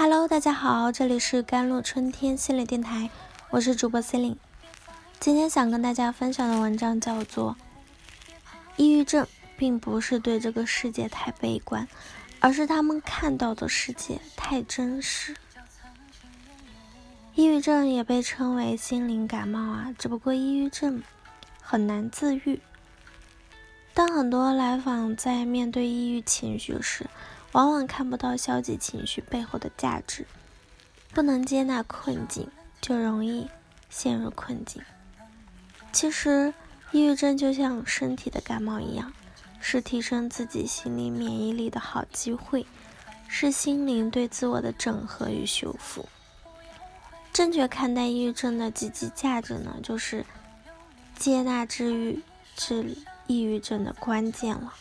Hello，大家好，这里是甘露春天心理电台，我是主播 c e l i n e 今天想跟大家分享的文章叫做《抑郁症并不是对这个世界太悲观，而是他们看到的世界太真实》。抑郁症也被称为心灵感冒啊，只不过抑郁症很难自愈。当很多来访在面对抑郁情绪时，往往看不到消极情绪背后的价值，不能接纳困境，就容易陷入困境。其实，抑郁症就像身体的感冒一样，是提升自己心理免疫力的好机会，是心灵对自我的整合与修复。正确看待抑郁症的积极价值呢，就是接纳治愈治理。抑郁症的关键了。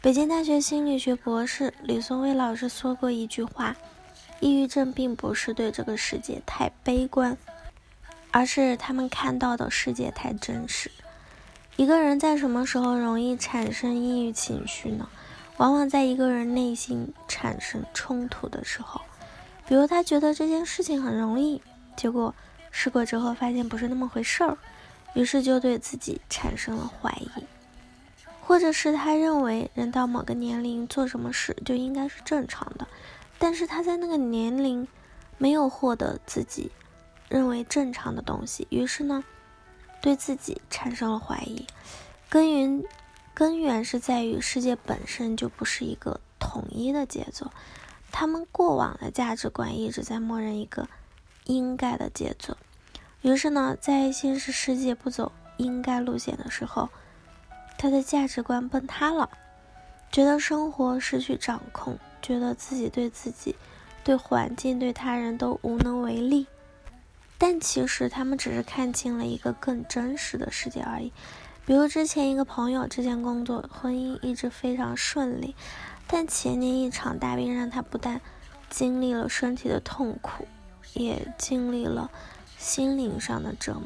北京大学心理学博士李松蔚老师说过一句话：“抑郁症并不是对这个世界太悲观，而是他们看到的世界太真实。”一个人在什么时候容易产生抑郁情绪呢？往往在一个人内心产生冲突的时候，比如他觉得这件事情很容易，结果试过之后发现不是那么回事儿，于是就对自己产生了怀疑。或者是他认为人到某个年龄做什么事就应该是正常的，但是他在那个年龄没有获得自己认为正常的东西，于是呢，对自己产生了怀疑。根源根源是在于世界本身就不是一个统一的节奏，他们过往的价值观一直在默认一个应该的节奏，于是呢，在现实世界不走应该路线的时候。他的价值观崩塌了，觉得生活失去掌控，觉得自己对自己、对环境、对他人都无能为力。但其实他们只是看清了一个更真实的世界而已。比如之前一个朋友，之前工作、婚姻一直非常顺利，但前年一场大病让他不但经历了身体的痛苦，也经历了心灵上的折磨。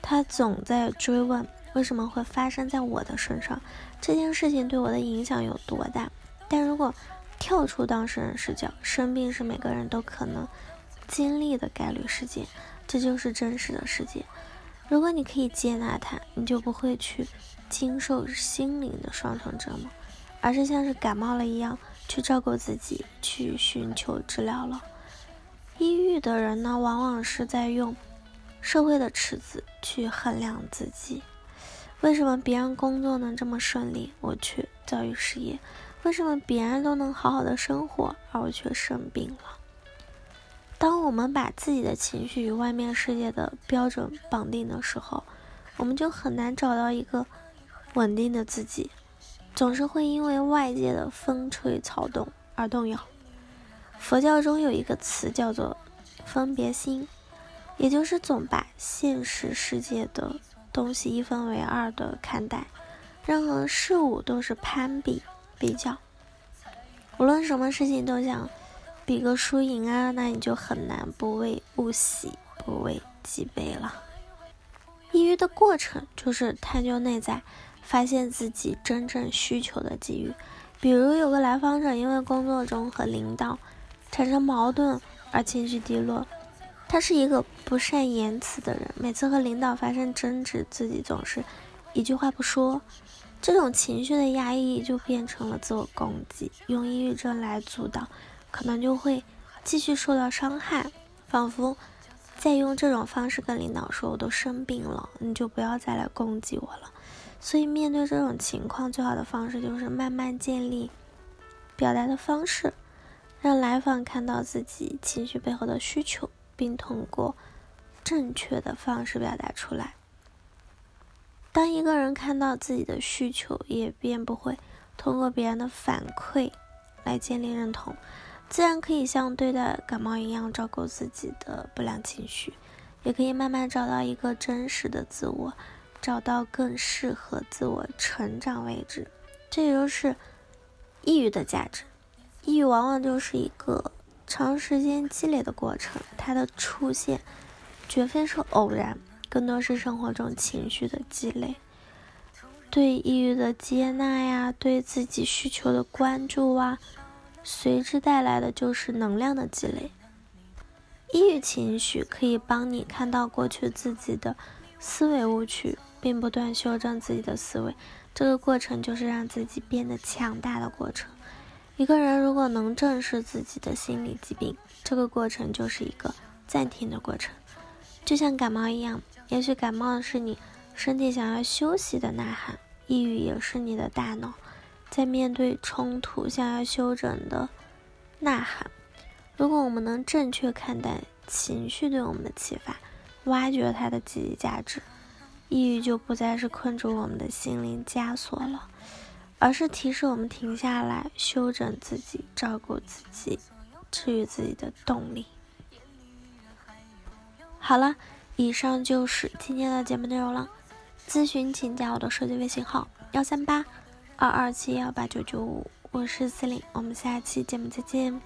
他总在追问。为什么会发生在我的身上？这件事情对我的影响有多大？但如果跳出当事人视角，生病是每个人都可能经历的概率事件，这就是真实的世界。如果你可以接纳它，你就不会去经受心灵的双重折磨，而是像是感冒了一样去照顾自己，去寻求治疗了。抑郁的人呢，往往是在用社会的尺子去衡量自己。为什么别人工作能这么顺利，我却遭遇失业？为什么别人都能好好的生活，而我却生病了？当我们把自己的情绪与外面世界的标准绑定的时候，我们就很难找到一个稳定的自己，总是会因为外界的风吹草动而动摇。佛教中有一个词叫做“分别心”，也就是总把现实世界的。东西一分为二的看待，任何事物都是攀比比较。无论什么事情都想比个输赢啊，那你就很难不为物喜，不为己悲了。抑郁的过程就是探究内在，发现自己真正需求的机遇。比如有个来访者因为工作中和领导产生矛盾而情绪低落。他是一个不善言辞的人，每次和领导发生争执，自己总是一句话不说。这种情绪的压抑就变成了自我攻击，用抑郁症来阻挡，可能就会继续受到伤害，仿佛在用这种方式跟领导说：“我都生病了，你就不要再来攻击我了。”所以面对这种情况，最好的方式就是慢慢建立表达的方式，让来访看到自己情绪背后的需求。并通过正确的方式表达出来。当一个人看到自己的需求，也便不会通过别人的反馈来建立认同，自然可以像对待感冒一样照顾自己的不良情绪，也可以慢慢找到一个真实的自我，找到更适合自我成长位置。这也就是抑郁的价值。抑郁往往就是一个。长时间积累的过程，它的出现绝非是偶然，更多是生活中情绪的积累。对抑郁的接纳呀，对自己需求的关注啊，随之带来的就是能量的积累。抑郁情绪可以帮你看到过去自己的思维误区，并不断修正自己的思维。这个过程就是让自己变得强大的过程。一个人如果能正视自己的心理疾病，这个过程就是一个暂停的过程，就像感冒一样。也许感冒是你身体想要休息的呐喊，抑郁也是你的大脑在面对冲突想要休整的呐喊。如果我们能正确看待情绪对我们的启发，挖掘它的积极价值，抑郁就不再是困住我们的心灵枷锁了，而是提示我们停下来，修整自己，照顾自己，治愈自己的动力。好了，以上就是今天的节目内容了。咨询请加我的手机微信号：幺三八二二七幺八九九五，我是司令，我们下期节目再见。